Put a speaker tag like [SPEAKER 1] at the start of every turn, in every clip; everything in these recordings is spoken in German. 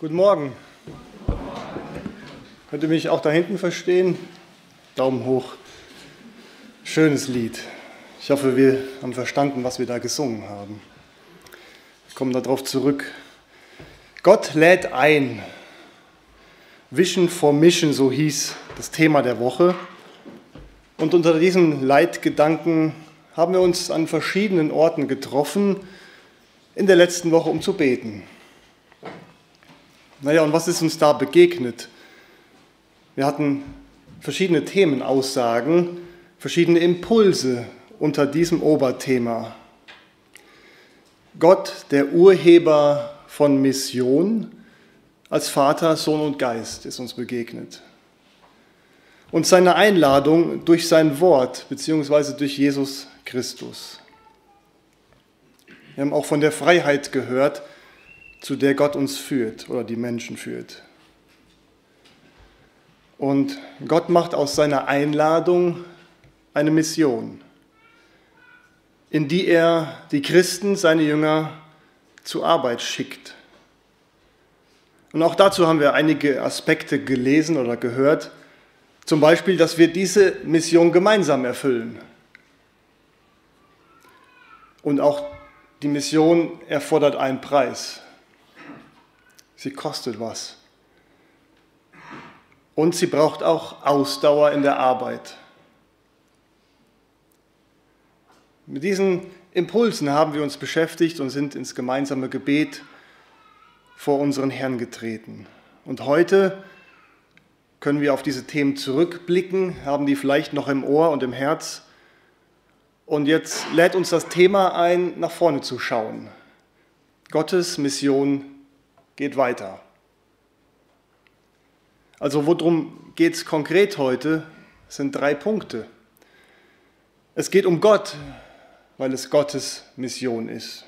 [SPEAKER 1] Guten Morgen. Könnt ihr mich auch da hinten verstehen? Daumen hoch. Schönes Lied. Ich hoffe, wir haben verstanden, was wir da gesungen haben. Ich komme darauf zurück. Gott lädt ein. Vision for Mission, so hieß das Thema der Woche. Und unter diesem Leitgedanken haben wir uns an verschiedenen Orten getroffen in der letzten Woche, um zu beten. Naja, und was ist uns da begegnet? Wir hatten verschiedene Themenaussagen, verschiedene Impulse unter diesem Oberthema. Gott, der Urheber von Mission, als Vater, Sohn und Geist ist uns begegnet. Und seine Einladung durch sein Wort beziehungsweise durch Jesus Christus. Wir haben auch von der Freiheit gehört, zu der Gott uns führt oder die Menschen führt. Und Gott macht aus seiner Einladung eine Mission, in die er die Christen, seine Jünger, zur Arbeit schickt. Und auch dazu haben wir einige Aspekte gelesen oder gehört. Zum Beispiel, dass wir diese Mission gemeinsam erfüllen. Und auch die Mission erfordert einen Preis. Sie kostet was. Und sie braucht auch Ausdauer in der Arbeit. Mit diesen Impulsen haben wir uns beschäftigt und sind ins gemeinsame Gebet vor unseren Herrn getreten. Und heute können wir auf diese Themen zurückblicken, haben die vielleicht noch im Ohr und im Herz. Und jetzt lädt uns das Thema ein, nach vorne zu schauen. Gottes Mission geht weiter. Also worum geht es konkret heute? Es sind drei Punkte. Es geht um Gott, weil es Gottes Mission ist.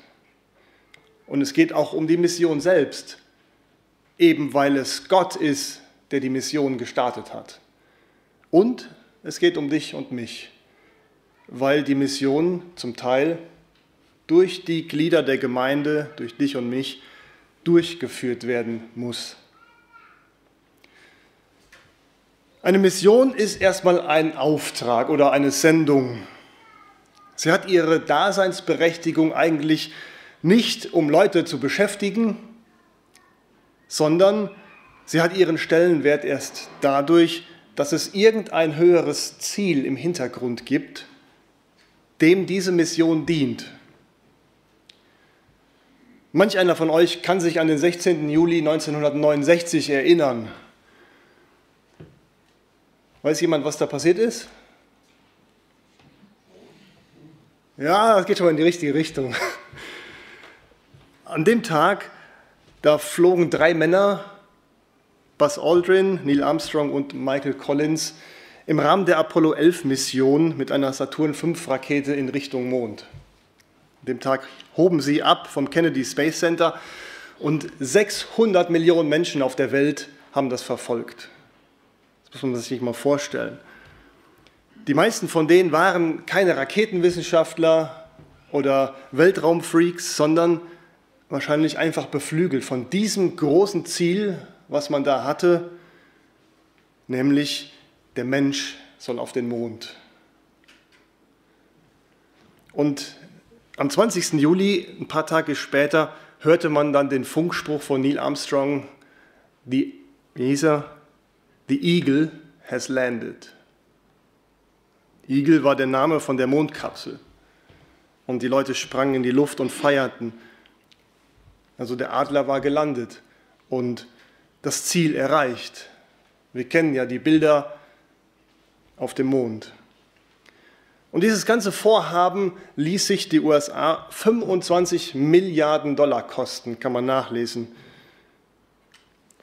[SPEAKER 1] Und es geht auch um die Mission selbst, eben weil es Gott ist, der die Mission gestartet hat. Und es geht um dich und mich, weil die Mission zum Teil durch die Glieder der Gemeinde, durch dich und mich, durchgeführt werden muss. Eine Mission ist erstmal ein Auftrag oder eine Sendung. Sie hat ihre Daseinsberechtigung eigentlich nicht, um Leute zu beschäftigen, sondern sie hat ihren Stellenwert erst dadurch, dass es irgendein höheres Ziel im Hintergrund gibt, dem diese Mission dient. Manch einer von euch kann sich an den 16. Juli 1969 erinnern. Weiß jemand, was da passiert ist? Ja, das geht schon mal in die richtige Richtung. An dem Tag, da flogen drei Männer, Buzz Aldrin, Neil Armstrong und Michael Collins, im Rahmen der Apollo 11 Mission mit einer Saturn V Rakete in Richtung Mond. Dem Tag hoben sie ab vom Kennedy Space Center und 600 Millionen Menschen auf der Welt haben das verfolgt. Das muss man sich mal vorstellen. Die meisten von denen waren keine Raketenwissenschaftler oder Weltraumfreaks, sondern wahrscheinlich einfach beflügelt von diesem großen Ziel, was man da hatte, nämlich der Mensch soll auf den Mond. Und am 20. Juli, ein paar Tage später, hörte man dann den Funkspruch von Neil Armstrong, die, wie hieß er? The Eagle has landed. Eagle war der Name von der Mondkapsel. Und die Leute sprangen in die Luft und feierten. Also der Adler war gelandet und das Ziel erreicht. Wir kennen ja die Bilder auf dem Mond. Und dieses ganze Vorhaben ließ sich die USA 25 Milliarden Dollar kosten, kann man nachlesen.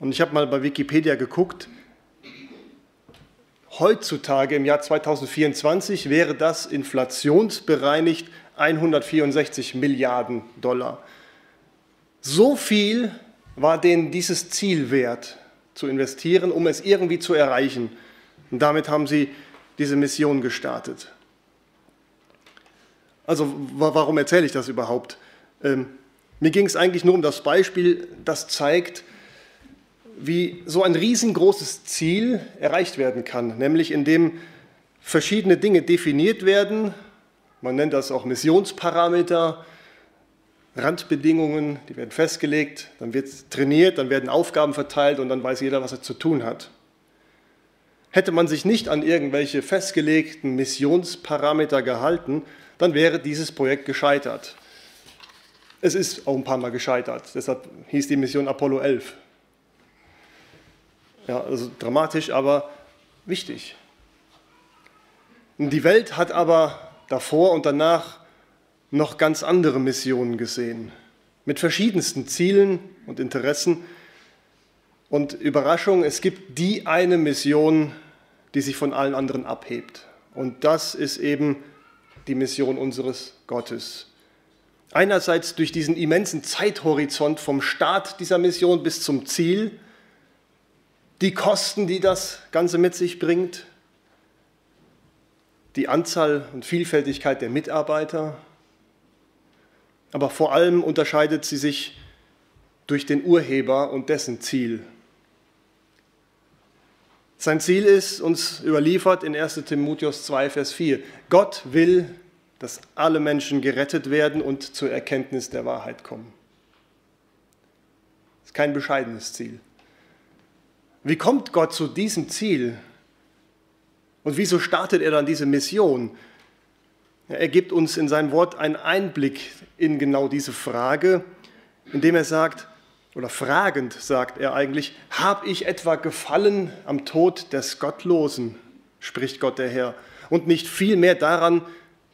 [SPEAKER 1] Und ich habe mal bei Wikipedia geguckt. Heutzutage im Jahr 2024 wäre das inflationsbereinigt 164 Milliarden Dollar. So viel war denen dieses Ziel wert, zu investieren, um es irgendwie zu erreichen. Und damit haben sie diese Mission gestartet. Also warum erzähle ich das überhaupt? Ähm, mir ging es eigentlich nur um das Beispiel, das zeigt, wie so ein riesengroßes Ziel erreicht werden kann, nämlich indem verschiedene Dinge definiert werden. Man nennt das auch Missionsparameter, Randbedingungen, die werden festgelegt, dann wird trainiert, dann werden Aufgaben verteilt und dann weiß jeder, was er zu tun hat. Hätte man sich nicht an irgendwelche festgelegten Missionsparameter gehalten, dann wäre dieses Projekt gescheitert. Es ist auch ein paar Mal gescheitert, deshalb hieß die Mission Apollo 11. Ja, also dramatisch, aber wichtig. Die Welt hat aber davor und danach noch ganz andere Missionen gesehen, mit verschiedensten Zielen und Interessen. Und Überraschung, es gibt die eine Mission, die sich von allen anderen abhebt. Und das ist eben die Mission unseres Gottes. Einerseits durch diesen immensen Zeithorizont vom Start dieser Mission bis zum Ziel, die Kosten, die das Ganze mit sich bringt, die Anzahl und Vielfältigkeit der Mitarbeiter, aber vor allem unterscheidet sie sich durch den Urheber und dessen Ziel. Sein Ziel ist uns überliefert in 1 Timotheus 2, Vers 4. Gott will, dass alle Menschen gerettet werden und zur Erkenntnis der Wahrheit kommen. Das ist kein bescheidenes Ziel. Wie kommt Gott zu diesem Ziel? Und wieso startet er dann diese Mission? Er gibt uns in seinem Wort einen Einblick in genau diese Frage, indem er sagt, oder fragend sagt er eigentlich, habe ich etwa gefallen am Tod des Gottlosen, spricht Gott der Herr, und nicht vielmehr daran,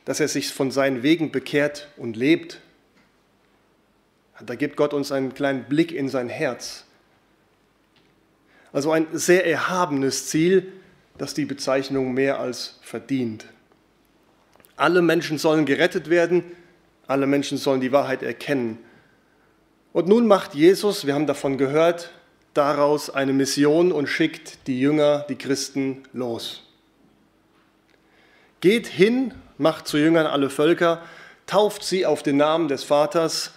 [SPEAKER 1] dass er sich von seinen Wegen bekehrt und lebt. Da gibt Gott uns einen kleinen Blick in sein Herz. Also ein sehr erhabenes Ziel, das die Bezeichnung mehr als verdient. Alle Menschen sollen gerettet werden, alle Menschen sollen die Wahrheit erkennen. Und nun macht Jesus, wir haben davon gehört, daraus eine Mission und schickt die Jünger, die Christen los. Geht hin, macht zu Jüngern alle Völker, tauft sie auf den Namen des Vaters,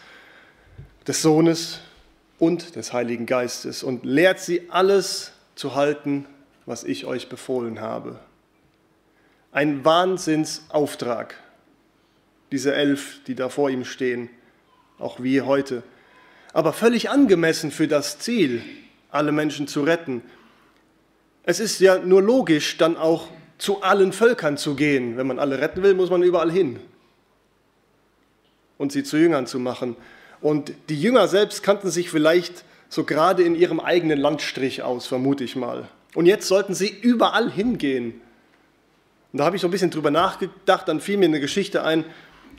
[SPEAKER 1] des Sohnes und des Heiligen Geistes und lehrt sie alles zu halten, was ich euch befohlen habe. Ein Wahnsinnsauftrag, diese elf, die da vor ihm stehen, auch wie heute. Aber völlig angemessen für das Ziel, alle Menschen zu retten. Es ist ja nur logisch, dann auch zu allen Völkern zu gehen. Wenn man alle retten will, muss man überall hin. Und sie zu Jüngern zu machen. Und die Jünger selbst kannten sich vielleicht so gerade in ihrem eigenen Landstrich aus, vermute ich mal. Und jetzt sollten sie überall hingehen. Und da habe ich so ein bisschen drüber nachgedacht, dann fiel mir eine Geschichte ein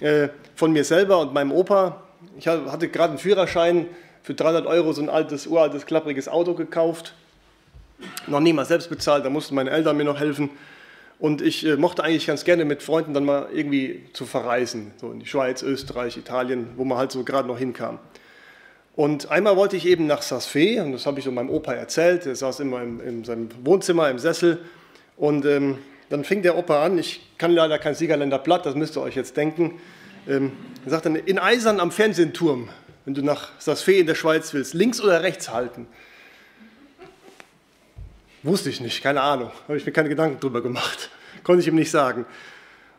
[SPEAKER 1] äh, von mir selber und meinem Opa. Ich hatte gerade einen Führerschein für 300 Euro, so ein altes, uraltes, klappriges Auto gekauft. Noch nie mal selbst bezahlt, da mussten meine Eltern mir noch helfen. Und ich äh, mochte eigentlich ganz gerne mit Freunden dann mal irgendwie zu verreisen, so in die Schweiz, Österreich, Italien, wo man halt so gerade noch hinkam. Und einmal wollte ich eben nach Saas-Fee, und das habe ich so meinem Opa erzählt, der saß immer im, in seinem Wohnzimmer im Sessel. Und ähm, dann fing der Opa an, ich kann leider kein Siegerländer Blatt, das müsst ihr euch jetzt denken. Ähm, sagt dann, in Eisern am Fernsehturm, wenn du nach Saas-Fee in der Schweiz willst, links oder rechts halten. Wusste ich nicht, keine Ahnung. Habe ich mir keine Gedanken drüber gemacht. Konnte ich ihm nicht sagen.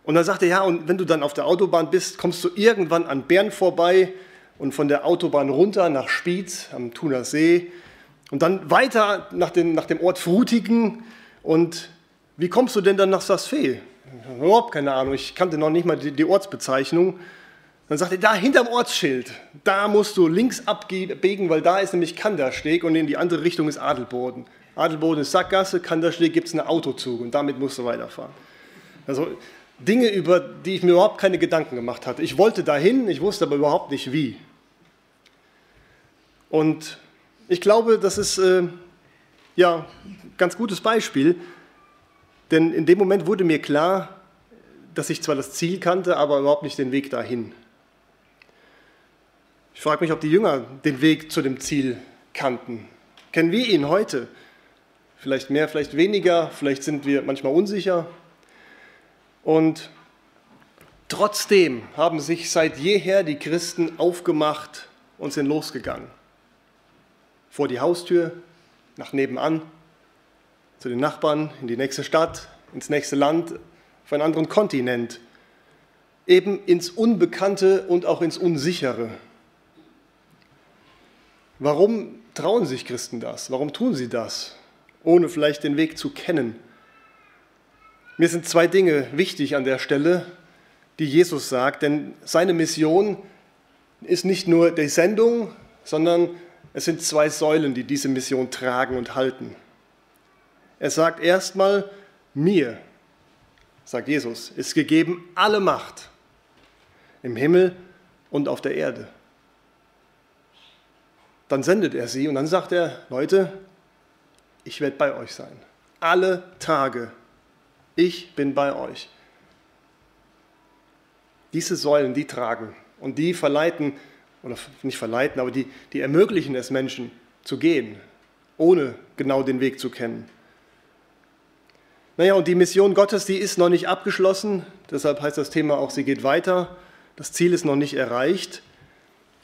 [SPEAKER 1] Und dann sagte er, ja, und wenn du dann auf der Autobahn bist, kommst du irgendwann an Bern vorbei und von der Autobahn runter nach Spiez am Thuner See und dann weiter nach, den, nach dem Ort Frutigen. Und wie kommst du denn dann nach Saas-Fee? Überhaupt keine Ahnung, ich kannte noch nicht mal die, die Ortsbezeichnung. Dann sagte er, da hinterm Ortsschild, da musst du links abbiegen, weil da ist nämlich Kandersteg und in die andere Richtung ist Adelboden. Adelboden ist Sackgasse, Kandersteg gibt es einen Autozug und damit musst du weiterfahren. Also Dinge, über die ich mir überhaupt keine Gedanken gemacht hatte. Ich wollte dahin, ich wusste aber überhaupt nicht wie. Und ich glaube, das ist äh, ja ein ganz gutes Beispiel, denn in dem Moment wurde mir klar, dass ich zwar das Ziel kannte, aber überhaupt nicht den Weg dahin. Ich frage mich, ob die Jünger den Weg zu dem Ziel kannten. Kennen wir ihn heute? Vielleicht mehr, vielleicht weniger, vielleicht sind wir manchmal unsicher. Und trotzdem haben sich seit jeher die Christen aufgemacht und sind losgegangen. Vor die Haustür, nach nebenan, zu den Nachbarn, in die nächste Stadt, ins nächste Land, auf einen anderen Kontinent, eben ins Unbekannte und auch ins Unsichere. Warum trauen sich Christen das? Warum tun sie das, ohne vielleicht den Weg zu kennen? Mir sind zwei Dinge wichtig an der Stelle, die Jesus sagt, denn seine Mission ist nicht nur die Sendung, sondern es sind zwei Säulen, die diese Mission tragen und halten. Er sagt erstmal, mir, sagt Jesus, ist gegeben alle Macht im Himmel und auf der Erde. Dann sendet er sie und dann sagt er, Leute, ich werde bei euch sein. Alle Tage. Ich bin bei euch. Diese Säulen, die tragen und die verleiten, oder nicht verleiten, aber die, die ermöglichen es Menschen zu gehen, ohne genau den Weg zu kennen. Naja, und die Mission Gottes, die ist noch nicht abgeschlossen. Deshalb heißt das Thema auch, sie geht weiter. Das Ziel ist noch nicht erreicht.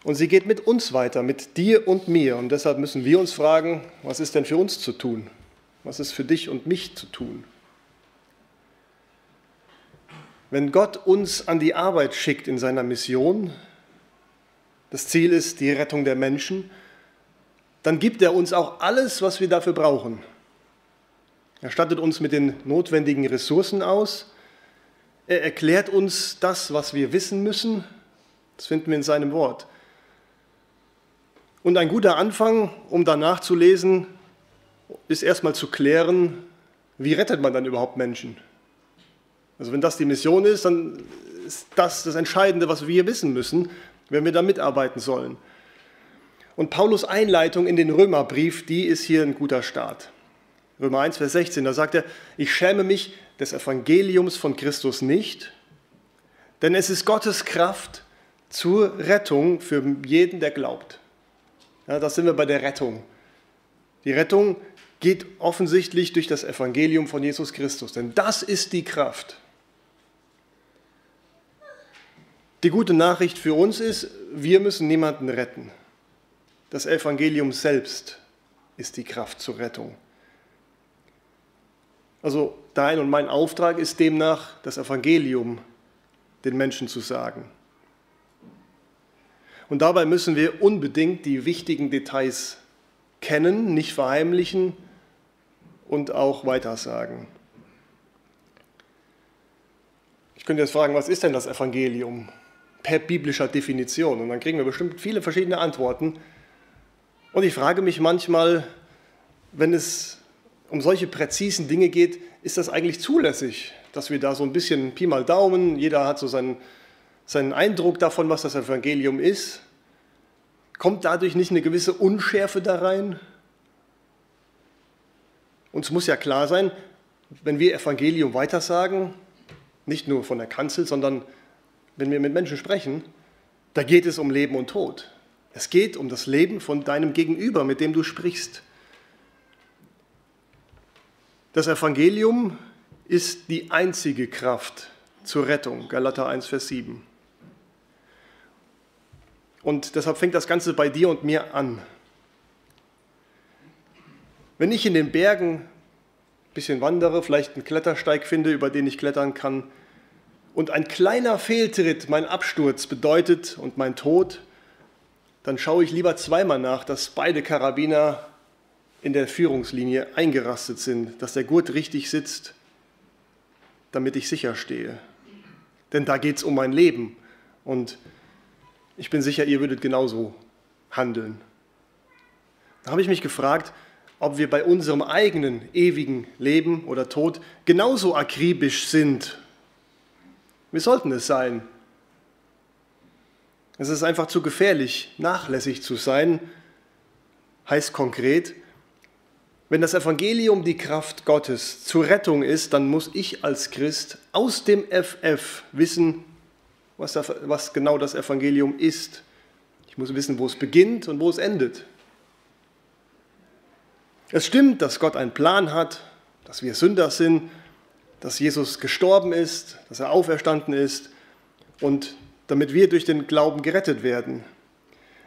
[SPEAKER 1] Und sie geht mit uns weiter, mit dir und mir. Und deshalb müssen wir uns fragen, was ist denn für uns zu tun? Was ist für dich und mich zu tun? Wenn Gott uns an die Arbeit schickt in seiner Mission, das Ziel ist die Rettung der Menschen, dann gibt er uns auch alles, was wir dafür brauchen. Er stattet uns mit den notwendigen Ressourcen aus. Er erklärt uns das, was wir wissen müssen. Das finden wir in seinem Wort. Und ein guter Anfang, um danach zu lesen, ist erstmal zu klären, wie rettet man dann überhaupt Menschen? Also wenn das die Mission ist, dann ist das das Entscheidende, was wir wissen müssen, wenn wir da mitarbeiten sollen. Und Paulus Einleitung in den Römerbrief, die ist hier ein guter Start. Römer 1, Vers 16, da sagt er, ich schäme mich des Evangeliums von Christus nicht, denn es ist Gottes Kraft zur Rettung für jeden, der glaubt. Ja, das sind wir bei der Rettung. Die Rettung geht offensichtlich durch das Evangelium von Jesus Christus, denn das ist die Kraft. Die gute Nachricht für uns ist, wir müssen niemanden retten. Das Evangelium selbst ist die Kraft zur Rettung. Also dein und mein Auftrag ist demnach, das Evangelium den Menschen zu sagen. Und dabei müssen wir unbedingt die wichtigen Details kennen, nicht verheimlichen und auch weitersagen. Ich könnte jetzt fragen, was ist denn das Evangelium per biblischer Definition? Und dann kriegen wir bestimmt viele verschiedene Antworten. Und ich frage mich manchmal, wenn es um solche präzisen Dinge geht, ist das eigentlich zulässig, dass wir da so ein bisschen Pi mal Daumen, jeder hat so seinen, seinen Eindruck davon, was das Evangelium ist. Kommt dadurch nicht eine gewisse Unschärfe da rein? Uns muss ja klar sein, wenn wir Evangelium weitersagen, nicht nur von der Kanzel, sondern wenn wir mit Menschen sprechen, da geht es um Leben und Tod. Es geht um das Leben von deinem Gegenüber, mit dem du sprichst. Das Evangelium ist die einzige Kraft zur Rettung, Galater 1, Vers 7. Und deshalb fängt das Ganze bei dir und mir an. Wenn ich in den Bergen ein bisschen wandere, vielleicht einen Klettersteig finde, über den ich klettern kann, und ein kleiner Fehltritt mein Absturz bedeutet und mein Tod, dann schaue ich lieber zweimal nach, dass beide Karabiner in der Führungslinie eingerastet sind, dass der Gurt richtig sitzt, damit ich sicher stehe. Denn da geht es um mein Leben und ich bin sicher, ihr würdet genauso handeln. Da habe ich mich gefragt, ob wir bei unserem eigenen ewigen Leben oder Tod genauso akribisch sind. Wir sollten es sein. Es ist einfach zu gefährlich, nachlässig zu sein, heißt konkret, wenn das Evangelium die Kraft Gottes zur Rettung ist, dann muss ich als Christ aus dem FF wissen, was, da, was genau das Evangelium ist. Ich muss wissen, wo es beginnt und wo es endet. Es stimmt, dass Gott einen Plan hat, dass wir Sünder sind, dass Jesus gestorben ist, dass er auferstanden ist und damit wir durch den Glauben gerettet werden.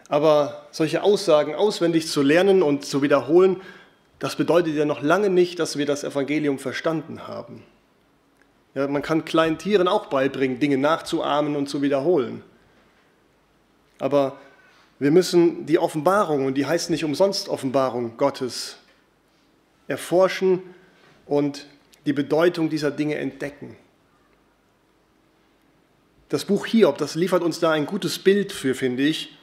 [SPEAKER 1] Aber solche Aussagen auswendig zu lernen und zu wiederholen, das bedeutet ja noch lange nicht, dass wir das Evangelium verstanden haben. Ja, man kann kleinen Tieren auch beibringen, Dinge nachzuahmen und zu wiederholen. Aber wir müssen die Offenbarung, und die heißt nicht umsonst Offenbarung Gottes, erforschen und die Bedeutung dieser Dinge entdecken. Das Buch Hiob, das liefert uns da ein gutes Bild für, finde ich,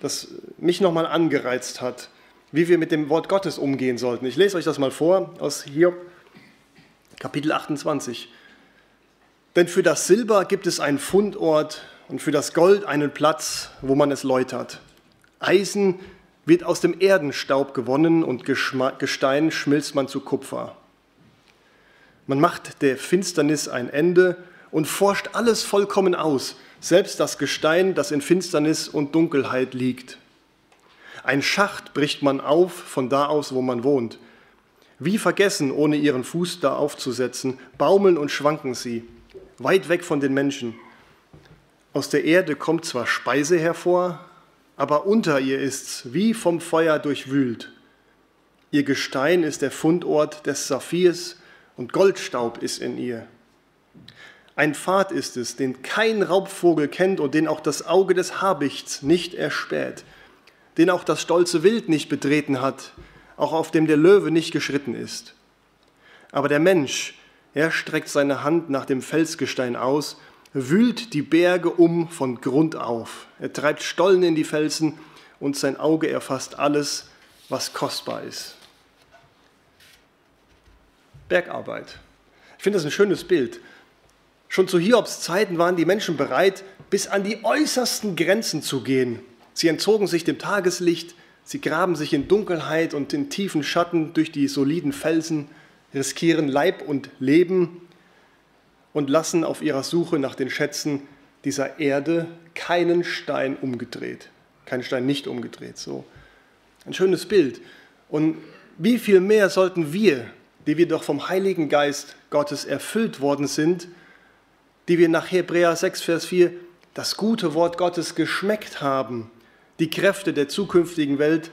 [SPEAKER 1] das mich nochmal angereizt hat, wie wir mit dem Wort Gottes umgehen sollten. Ich lese euch das mal vor aus Hiob, Kapitel 28. Denn für das Silber gibt es einen Fundort und für das Gold einen Platz, wo man es läutert. Eisen wird aus dem Erdenstaub gewonnen und Gestein schmilzt man zu Kupfer. Man macht der Finsternis ein Ende und forscht alles vollkommen aus, selbst das Gestein, das in Finsternis und Dunkelheit liegt. Ein Schacht bricht man auf von da aus, wo man wohnt. Wie vergessen, ohne ihren Fuß da aufzusetzen, baumeln und schwanken sie, weit weg von den Menschen. Aus der Erde kommt zwar Speise hervor, aber unter ihr ist's wie vom Feuer durchwühlt. Ihr Gestein ist der Fundort des Saphirs und Goldstaub ist in ihr. Ein Pfad ist es, den kein Raubvogel kennt und den auch das Auge des Habichts nicht erspäht, den auch das stolze Wild nicht betreten hat, auch auf dem der Löwe nicht geschritten ist. Aber der Mensch, er streckt seine Hand nach dem Felsgestein aus wühlt die Berge um von Grund auf. Er treibt Stollen in die Felsen und sein Auge erfasst alles, was kostbar ist. Bergarbeit. Ich finde das ein schönes Bild. Schon zu Hiobs Zeiten waren die Menschen bereit, bis an die äußersten Grenzen zu gehen. Sie entzogen sich dem Tageslicht, sie graben sich in Dunkelheit und in tiefen Schatten durch die soliden Felsen, riskieren Leib und Leben und lassen auf ihrer Suche nach den Schätzen dieser Erde keinen Stein umgedreht. Keinen Stein nicht umgedreht. So. Ein schönes Bild. Und wie viel mehr sollten wir, die wir doch vom Heiligen Geist Gottes erfüllt worden sind, die wir nach Hebräer 6, Vers 4 das gute Wort Gottes geschmeckt haben, die Kräfte der zukünftigen Welt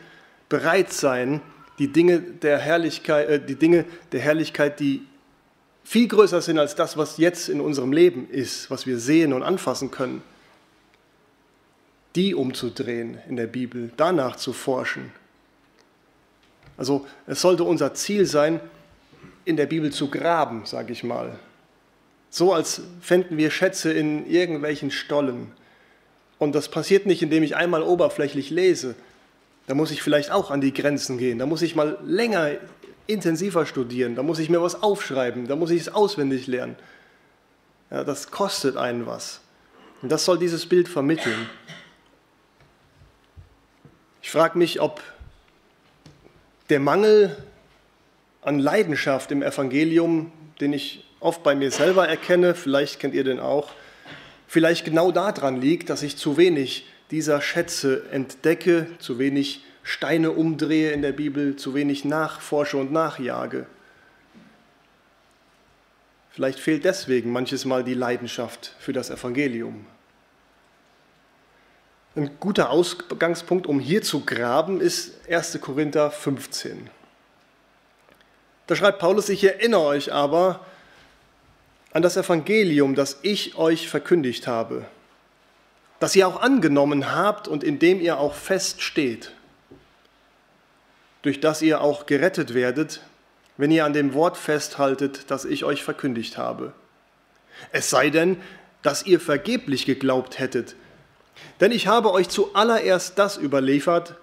[SPEAKER 1] bereit sein, die Dinge der Herrlichkeit, äh, die Dinge der Herrlichkeit, die viel größer sind als das, was jetzt in unserem Leben ist, was wir sehen und anfassen können, die umzudrehen in der Bibel, danach zu forschen. Also es sollte unser Ziel sein, in der Bibel zu graben, sage ich mal. So als fänden wir Schätze in irgendwelchen Stollen. Und das passiert nicht, indem ich einmal oberflächlich lese. Da muss ich vielleicht auch an die Grenzen gehen. Da muss ich mal länger intensiver studieren, da muss ich mir was aufschreiben, da muss ich es auswendig lernen. Ja, das kostet einen was. Und das soll dieses Bild vermitteln. Ich frage mich, ob der Mangel an Leidenschaft im Evangelium, den ich oft bei mir selber erkenne, vielleicht kennt ihr den auch, vielleicht genau daran liegt, dass ich zu wenig dieser Schätze entdecke, zu wenig Steine umdrehe in der Bibel, zu wenig nachforsche und nachjage. Vielleicht fehlt deswegen manches Mal die Leidenschaft für das Evangelium. Ein guter Ausgangspunkt, um hier zu graben, ist 1. Korinther 15. Da schreibt Paulus, ich erinnere euch aber an das Evangelium, das ich euch verkündigt habe, das ihr auch angenommen habt und in dem ihr auch fest steht durch das ihr auch gerettet werdet, wenn ihr an dem Wort festhaltet, das ich euch verkündigt habe. Es sei denn, dass ihr vergeblich geglaubt hättet. Denn ich habe euch zuallererst das überliefert,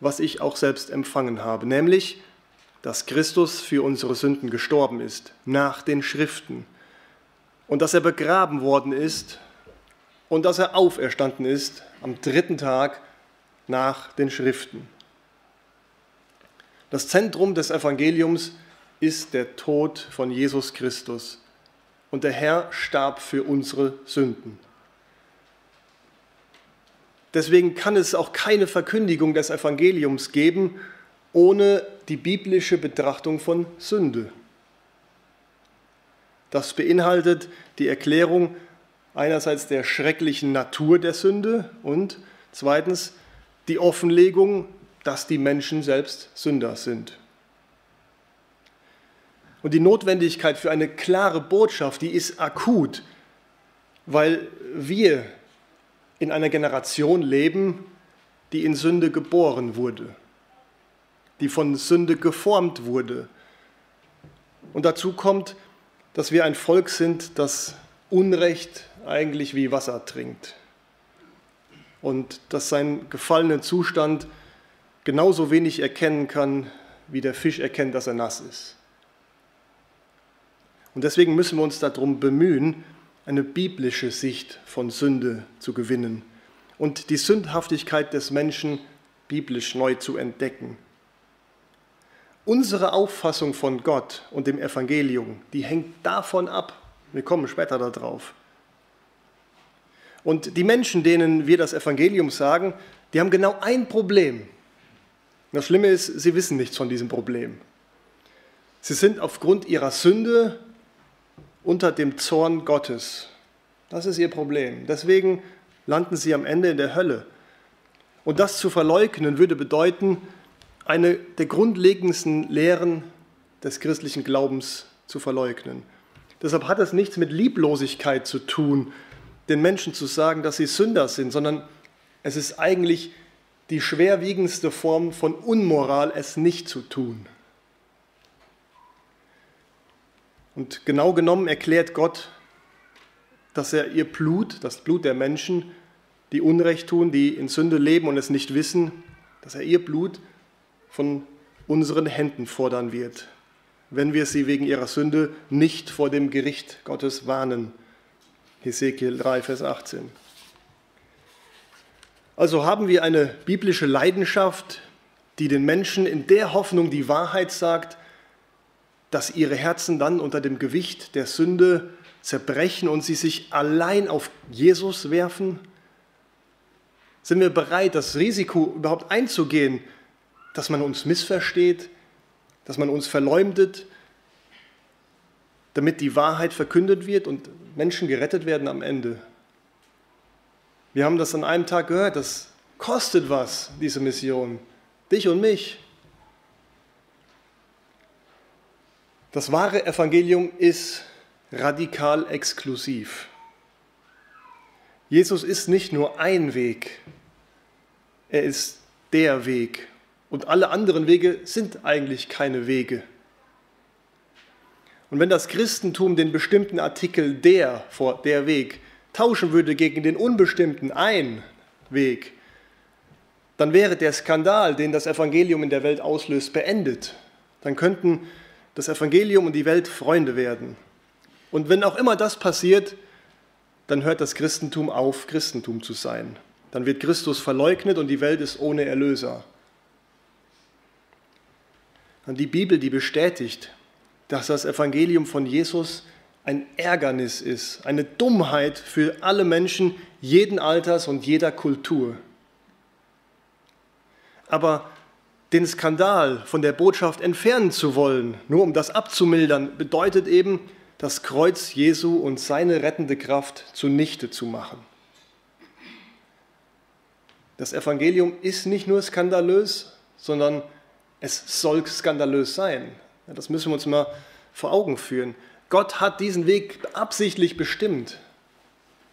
[SPEAKER 1] was ich auch selbst empfangen habe, nämlich, dass Christus für unsere Sünden gestorben ist, nach den Schriften, und dass er begraben worden ist und dass er auferstanden ist am dritten Tag nach den Schriften. Das Zentrum des Evangeliums ist der Tod von Jesus Christus und der Herr starb für unsere Sünden. Deswegen kann es auch keine Verkündigung des Evangeliums geben ohne die biblische Betrachtung von Sünde. Das beinhaltet die Erklärung einerseits der schrecklichen Natur der Sünde und zweitens die Offenlegung dass die Menschen selbst Sünder sind. Und die Notwendigkeit für eine klare Botschaft, die ist akut, weil wir in einer Generation leben, die in Sünde geboren wurde, die von Sünde geformt wurde. Und dazu kommt, dass wir ein Volk sind, das Unrecht eigentlich wie Wasser trinkt und das seinen gefallenen Zustand genauso wenig erkennen kann, wie der Fisch erkennt, dass er nass ist. Und deswegen müssen wir uns darum bemühen, eine biblische Sicht von Sünde zu gewinnen und die Sündhaftigkeit des Menschen biblisch neu zu entdecken. Unsere Auffassung von Gott und dem Evangelium, die hängt davon ab. Wir kommen später darauf. Und die Menschen, denen wir das Evangelium sagen, die haben genau ein Problem. Das Schlimme ist, sie wissen nichts von diesem Problem. Sie sind aufgrund ihrer Sünde unter dem Zorn Gottes. Das ist ihr Problem. Deswegen landen sie am Ende in der Hölle. Und das zu verleugnen würde bedeuten, eine der grundlegendsten Lehren des christlichen Glaubens zu verleugnen. Deshalb hat es nichts mit Lieblosigkeit zu tun, den Menschen zu sagen, dass sie Sünder sind, sondern es ist eigentlich die schwerwiegendste Form von Unmoral, es nicht zu tun. Und genau genommen erklärt Gott, dass er ihr Blut, das Blut der Menschen, die Unrecht tun, die in Sünde leben und es nicht wissen, dass er ihr Blut von unseren Händen fordern wird, wenn wir sie wegen ihrer Sünde nicht vor dem Gericht Gottes warnen. Hesekiel 3, Vers 18. Also haben wir eine biblische Leidenschaft, die den Menschen in der Hoffnung die Wahrheit sagt, dass ihre Herzen dann unter dem Gewicht der Sünde zerbrechen und sie sich allein auf Jesus werfen? Sind wir bereit, das Risiko überhaupt einzugehen, dass man uns missversteht, dass man uns verleumdet, damit die Wahrheit verkündet wird und Menschen gerettet werden am Ende. Wir haben das an einem Tag gehört, das kostet was, diese Mission, dich und mich. Das wahre Evangelium ist radikal exklusiv. Jesus ist nicht nur ein Weg, er ist der Weg. Und alle anderen Wege sind eigentlich keine Wege. Und wenn das Christentum den bestimmten Artikel der vor der Weg tauschen würde gegen den unbestimmten ein Weg, dann wäre der Skandal, den das Evangelium in der Welt auslöst, beendet. Dann könnten das Evangelium und die Welt Freunde werden. Und wenn auch immer das passiert, dann hört das Christentum auf, Christentum zu sein. Dann wird Christus verleugnet und die Welt ist ohne Erlöser. Die Bibel, die bestätigt, dass das Evangelium von Jesus ein Ärgernis ist, eine Dummheit für alle Menschen jeden Alters und jeder Kultur. Aber den Skandal von der Botschaft entfernen zu wollen, nur um das abzumildern, bedeutet eben, das Kreuz Jesu und seine rettende Kraft zunichte zu machen. Das Evangelium ist nicht nur skandalös, sondern es soll skandalös sein. Das müssen wir uns mal vor Augen führen. Gott hat diesen Weg absichtlich bestimmt.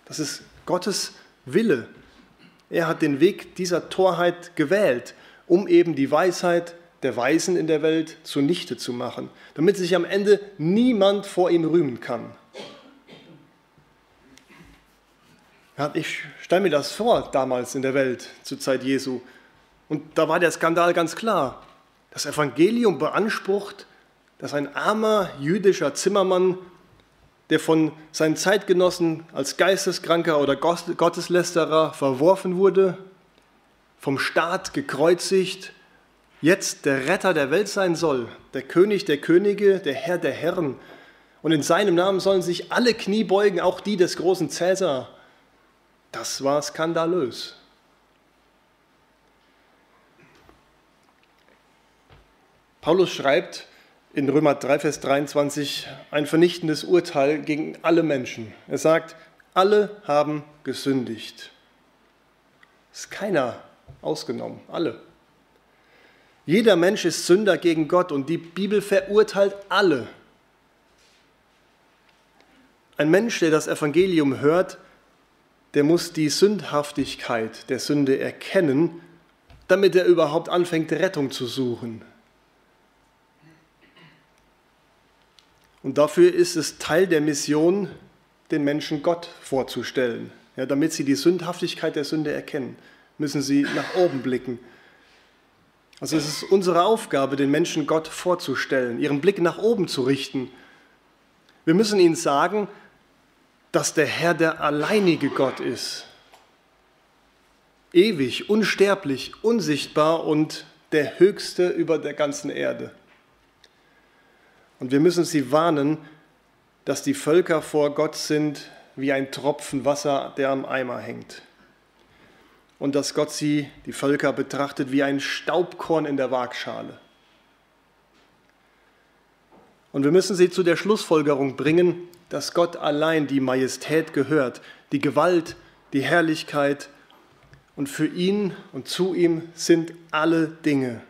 [SPEAKER 1] Das ist Gottes Wille. Er hat den Weg dieser Torheit gewählt, um eben die Weisheit der Weisen in der Welt zunichte zu machen, damit sich am Ende niemand vor ihm rühmen kann. Ich stelle mir das vor, damals in der Welt, zur Zeit Jesu. Und da war der Skandal ganz klar. Das Evangelium beansprucht, dass ein armer jüdischer Zimmermann, der von seinen Zeitgenossen als Geisteskranker oder Gotteslästerer verworfen wurde, vom Staat gekreuzigt, jetzt der Retter der Welt sein soll, der König der Könige, der Herr der Herren. Und in seinem Namen sollen sich alle Knie beugen, auch die des großen Cäsar. Das war skandalös. Paulus schreibt in Römer 3, Vers 23 ein vernichtendes Urteil gegen alle Menschen. Er sagt, alle haben gesündigt. Ist keiner ausgenommen, alle. Jeder Mensch ist Sünder gegen Gott und die Bibel verurteilt alle. Ein Mensch, der das Evangelium hört, der muss die Sündhaftigkeit der Sünde erkennen, damit er überhaupt anfängt, Rettung zu suchen. Und dafür ist es Teil der Mission, den Menschen Gott vorzustellen. Ja, damit sie die Sündhaftigkeit der Sünde erkennen, müssen sie nach oben blicken. Also es ist unsere Aufgabe, den Menschen Gott vorzustellen, ihren Blick nach oben zu richten. Wir müssen ihnen sagen, dass der Herr der alleinige Gott ist. Ewig, unsterblich, unsichtbar und der Höchste über der ganzen Erde. Und wir müssen sie warnen, dass die Völker vor Gott sind wie ein Tropfen Wasser, der am Eimer hängt. Und dass Gott sie, die Völker, betrachtet wie ein Staubkorn in der Waagschale. Und wir müssen sie zu der Schlussfolgerung bringen, dass Gott allein die Majestät gehört, die Gewalt, die Herrlichkeit und für ihn und zu ihm sind alle Dinge.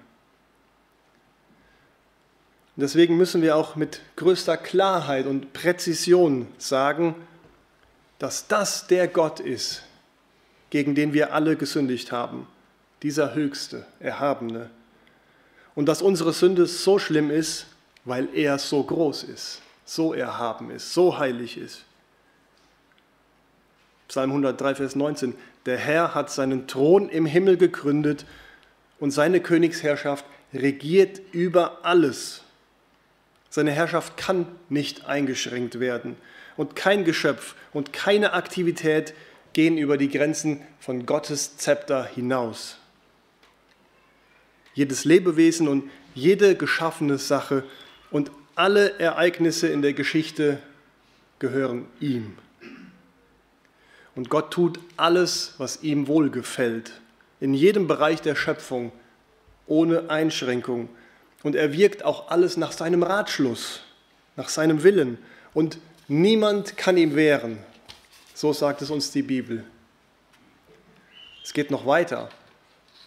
[SPEAKER 1] Deswegen müssen wir auch mit größter Klarheit und Präzision sagen, dass das der Gott ist, gegen den wir alle gesündigt haben, dieser Höchste, Erhabene. Und dass unsere Sünde so schlimm ist, weil er so groß ist, so erhaben ist, so heilig ist. Psalm 103, Vers 19. Der Herr hat seinen Thron im Himmel gegründet und seine Königsherrschaft regiert über alles. Seine Herrschaft kann nicht eingeschränkt werden und kein Geschöpf und keine Aktivität gehen über die Grenzen von Gottes Zepter hinaus. Jedes Lebewesen und jede geschaffene Sache und alle Ereignisse in der Geschichte gehören ihm. Und Gott tut alles, was ihm wohlgefällt, in jedem Bereich der Schöpfung, ohne Einschränkung. Und er wirkt auch alles nach seinem Ratschluss, nach seinem Willen. Und Niemand kann ihm wehren. So sagt es uns die Bibel. Es geht noch weiter.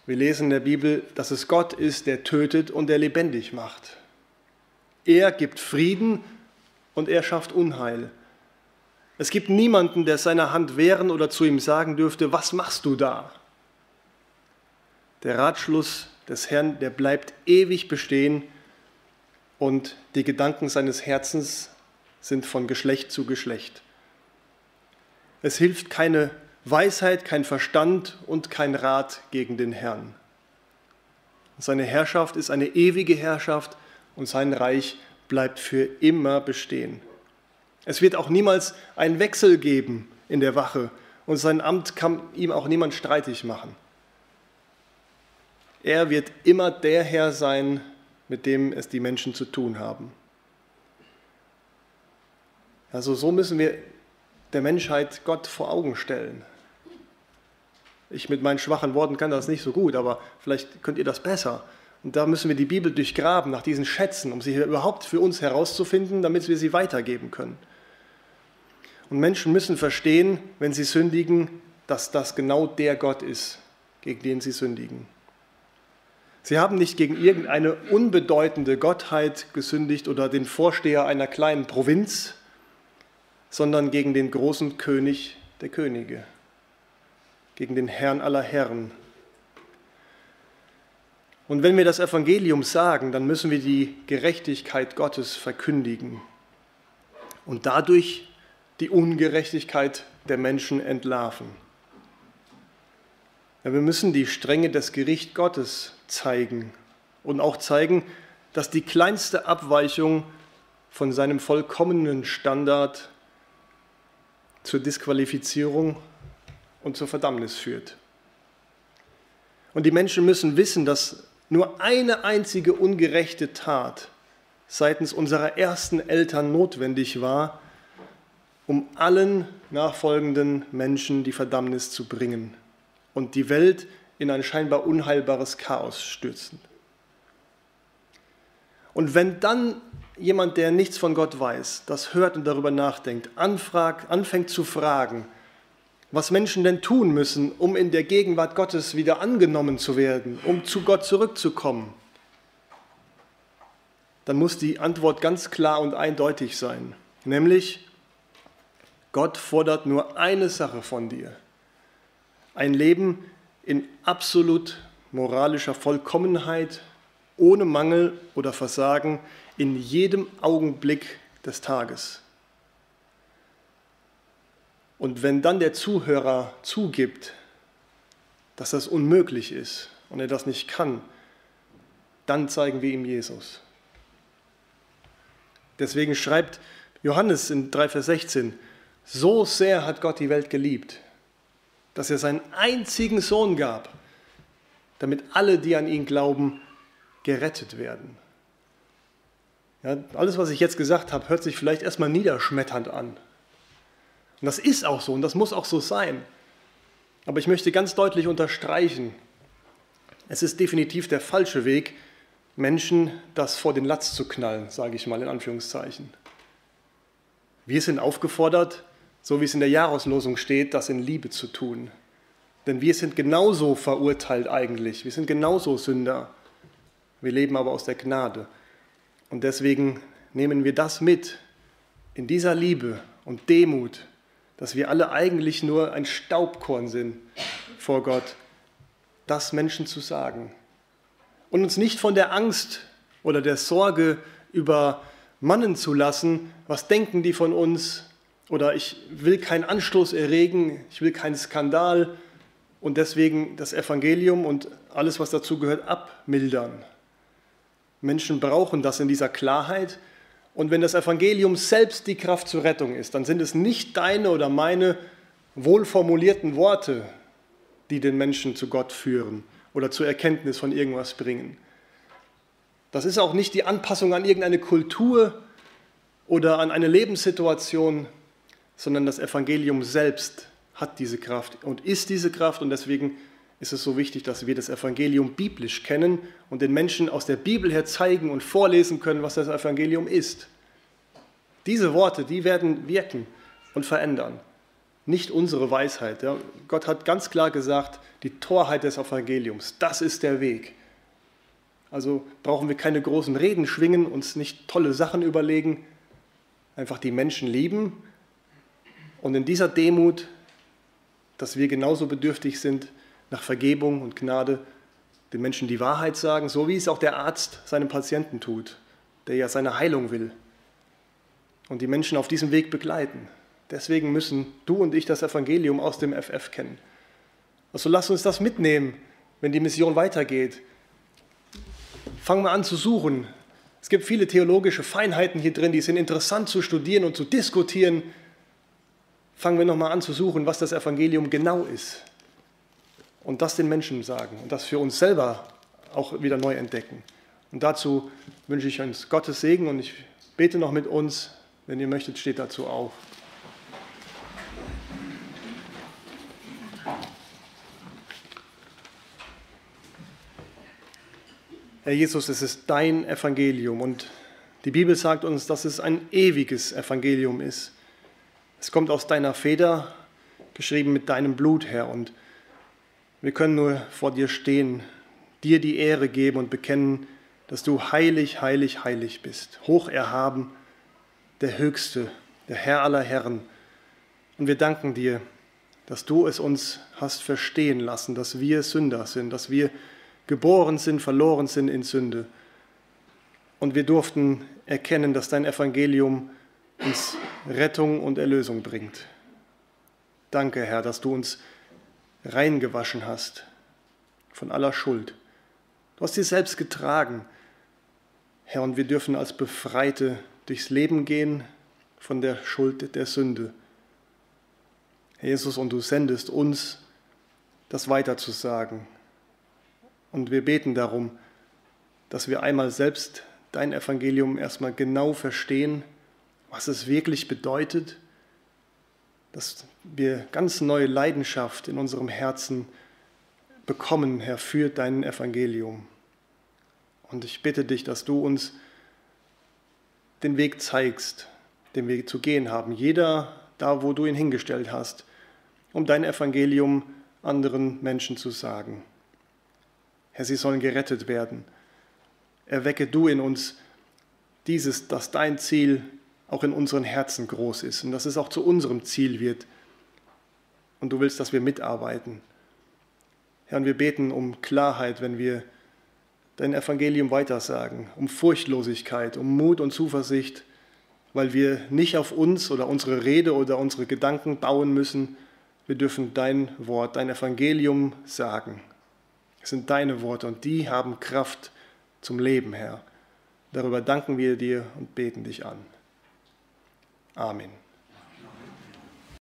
[SPEAKER 1] Wir lesen in der Bibel, dass es Gott ist, der tötet und der lebendig macht. Er gibt Frieden und er schafft Unheil. Es gibt niemanden, der seiner Hand wehren oder zu ihm sagen dürfte, was machst du da? Der Ratschluss des Herrn, der bleibt ewig bestehen und die Gedanken seines Herzens sind von Geschlecht zu Geschlecht. Es hilft keine Weisheit, kein Verstand und kein Rat gegen den Herrn. Seine Herrschaft ist eine ewige Herrschaft und sein Reich bleibt für immer bestehen. Es wird auch niemals einen Wechsel geben in der Wache und sein Amt kann ihm auch niemand streitig machen. Er wird immer der Herr sein, mit dem es die Menschen zu tun haben. Also so müssen wir der Menschheit Gott vor Augen stellen. Ich mit meinen schwachen Worten kann das nicht so gut, aber vielleicht könnt ihr das besser. Und da müssen wir die Bibel durchgraben nach diesen Schätzen, um sie überhaupt für uns herauszufinden, damit wir sie weitergeben können. Und Menschen müssen verstehen, wenn sie sündigen, dass das genau der Gott ist, gegen den sie sündigen. Sie haben nicht gegen irgendeine unbedeutende Gottheit gesündigt oder den Vorsteher einer kleinen Provinz, sondern gegen den großen König der Könige, gegen den Herrn aller Herren. Und wenn wir das Evangelium sagen, dann müssen wir die Gerechtigkeit Gottes verkündigen und dadurch die Ungerechtigkeit der Menschen entlarven. Ja, wir müssen die Strenge des Gericht Gottes zeigen und auch zeigen, dass die kleinste Abweichung von seinem vollkommenen Standard zur Disqualifizierung und zur Verdammnis führt. Und die Menschen müssen wissen, dass nur eine einzige ungerechte Tat seitens unserer ersten Eltern notwendig war, um allen nachfolgenden Menschen die Verdammnis zu bringen und die Welt in ein scheinbar unheilbares Chaos stürzen. Und wenn dann jemand, der nichts von Gott weiß, das hört und darüber nachdenkt, anfragt, anfängt zu fragen, was Menschen denn tun müssen, um in der Gegenwart Gottes wieder angenommen zu werden, um zu Gott zurückzukommen, dann muss die Antwort ganz klar und eindeutig sein, nämlich Gott fordert nur eine Sache von dir. Ein Leben in absolut moralischer Vollkommenheit, ohne Mangel oder Versagen in jedem Augenblick des Tages. Und wenn dann der Zuhörer zugibt, dass das unmöglich ist und er das nicht kann, dann zeigen wir ihm Jesus. Deswegen schreibt Johannes in 3, Vers 16, so sehr hat Gott die Welt geliebt, dass er seinen einzigen Sohn gab, damit alle, die an ihn glauben, gerettet werden. Ja, alles, was ich jetzt gesagt habe, hört sich vielleicht erstmal niederschmetternd an. Und das ist auch so und das muss auch so sein. Aber ich möchte ganz deutlich unterstreichen, es ist definitiv der falsche Weg, Menschen das vor den Latz zu knallen, sage ich mal in Anführungszeichen. Wir sind aufgefordert, so wie es in der Jahreslosung steht, das in Liebe zu tun. Denn wir sind genauso verurteilt eigentlich, wir sind genauso Sünder. Wir leben aber aus der Gnade. Und deswegen nehmen wir das mit in dieser Liebe und Demut, dass wir alle eigentlich nur ein Staubkorn sind vor Gott, das Menschen zu sagen. Und uns nicht von der Angst oder der Sorge übermannen zu lassen, was denken die von uns, oder ich will keinen Anstoß erregen, ich will keinen Skandal und deswegen das Evangelium und alles, was dazu gehört, abmildern. Menschen brauchen das in dieser Klarheit. Und wenn das Evangelium selbst die Kraft zur Rettung ist, dann sind es nicht deine oder meine wohlformulierten Worte, die den Menschen zu Gott führen oder zur Erkenntnis von irgendwas bringen. Das ist auch nicht die Anpassung an irgendeine Kultur oder an eine Lebenssituation, sondern das Evangelium selbst hat diese Kraft und ist diese Kraft und deswegen ist es so wichtig, dass wir das Evangelium biblisch kennen und den Menschen aus der Bibel her zeigen und vorlesen können, was das Evangelium ist. Diese Worte, die werden wirken und verändern, nicht unsere Weisheit. Ja. Gott hat ganz klar gesagt, die Torheit des Evangeliums, das ist der Weg. Also brauchen wir keine großen Reden schwingen, uns nicht tolle Sachen überlegen, einfach die Menschen lieben und in dieser Demut, dass wir genauso bedürftig sind nach Vergebung und Gnade, den Menschen die Wahrheit sagen, so wie es auch der Arzt seinem Patienten tut, der ja seine Heilung will. Und die Menschen auf diesem Weg begleiten. Deswegen müssen du und ich das Evangelium aus dem FF kennen. Also lass uns das mitnehmen, wenn die Mission weitergeht. Fangen wir an zu suchen. Es gibt viele theologische Feinheiten hier drin, die sind interessant zu studieren und zu diskutieren fangen wir nochmal an zu suchen, was das Evangelium genau ist. Und das den Menschen sagen und das für uns selber auch wieder neu entdecken. Und dazu wünsche ich uns Gottes Segen und ich bete noch mit uns. Wenn ihr möchtet, steht dazu auf. Herr Jesus, es ist dein Evangelium und die Bibel sagt uns, dass es ein ewiges Evangelium ist. Es kommt aus deiner Feder, geschrieben mit deinem Blut, Herr. Und wir können nur vor dir stehen, dir die Ehre geben und bekennen, dass du heilig, heilig, heilig bist, hoch erhaben, der Höchste, der Herr aller Herren. Und wir danken dir, dass du es uns hast verstehen lassen, dass wir Sünder sind, dass wir geboren sind, verloren sind in Sünde. Und wir durften erkennen, dass dein Evangelium uns Rettung und Erlösung bringt. Danke, Herr, dass du uns reingewaschen hast von aller Schuld. Du hast sie selbst getragen, Herr, und wir dürfen als Befreite durchs Leben gehen von der Schuld der Sünde. Herr Jesus, und du sendest uns, das weiterzusagen. Und wir beten darum, dass wir einmal selbst dein Evangelium erstmal genau verstehen was es wirklich bedeutet, dass wir ganz neue Leidenschaft in unserem Herzen bekommen, Herr, für dein Evangelium. Und ich bitte dich, dass du uns den Weg zeigst, den Weg zu gehen haben, jeder da, wo du ihn hingestellt hast, um dein Evangelium anderen Menschen zu sagen. Herr, sie sollen gerettet werden. Erwecke du in uns dieses, dass dein Ziel auch in unseren Herzen groß ist und dass es auch zu unserem Ziel wird. Und du willst, dass wir mitarbeiten. Herr, und wir beten um Klarheit, wenn wir dein Evangelium weitersagen, um Furchtlosigkeit, um Mut und Zuversicht, weil wir nicht auf uns oder unsere Rede oder unsere Gedanken bauen müssen. Wir dürfen dein Wort, dein Evangelium sagen. Es sind deine Worte und die haben Kraft zum Leben, Herr. Darüber danken wir dir und beten dich an. Amen.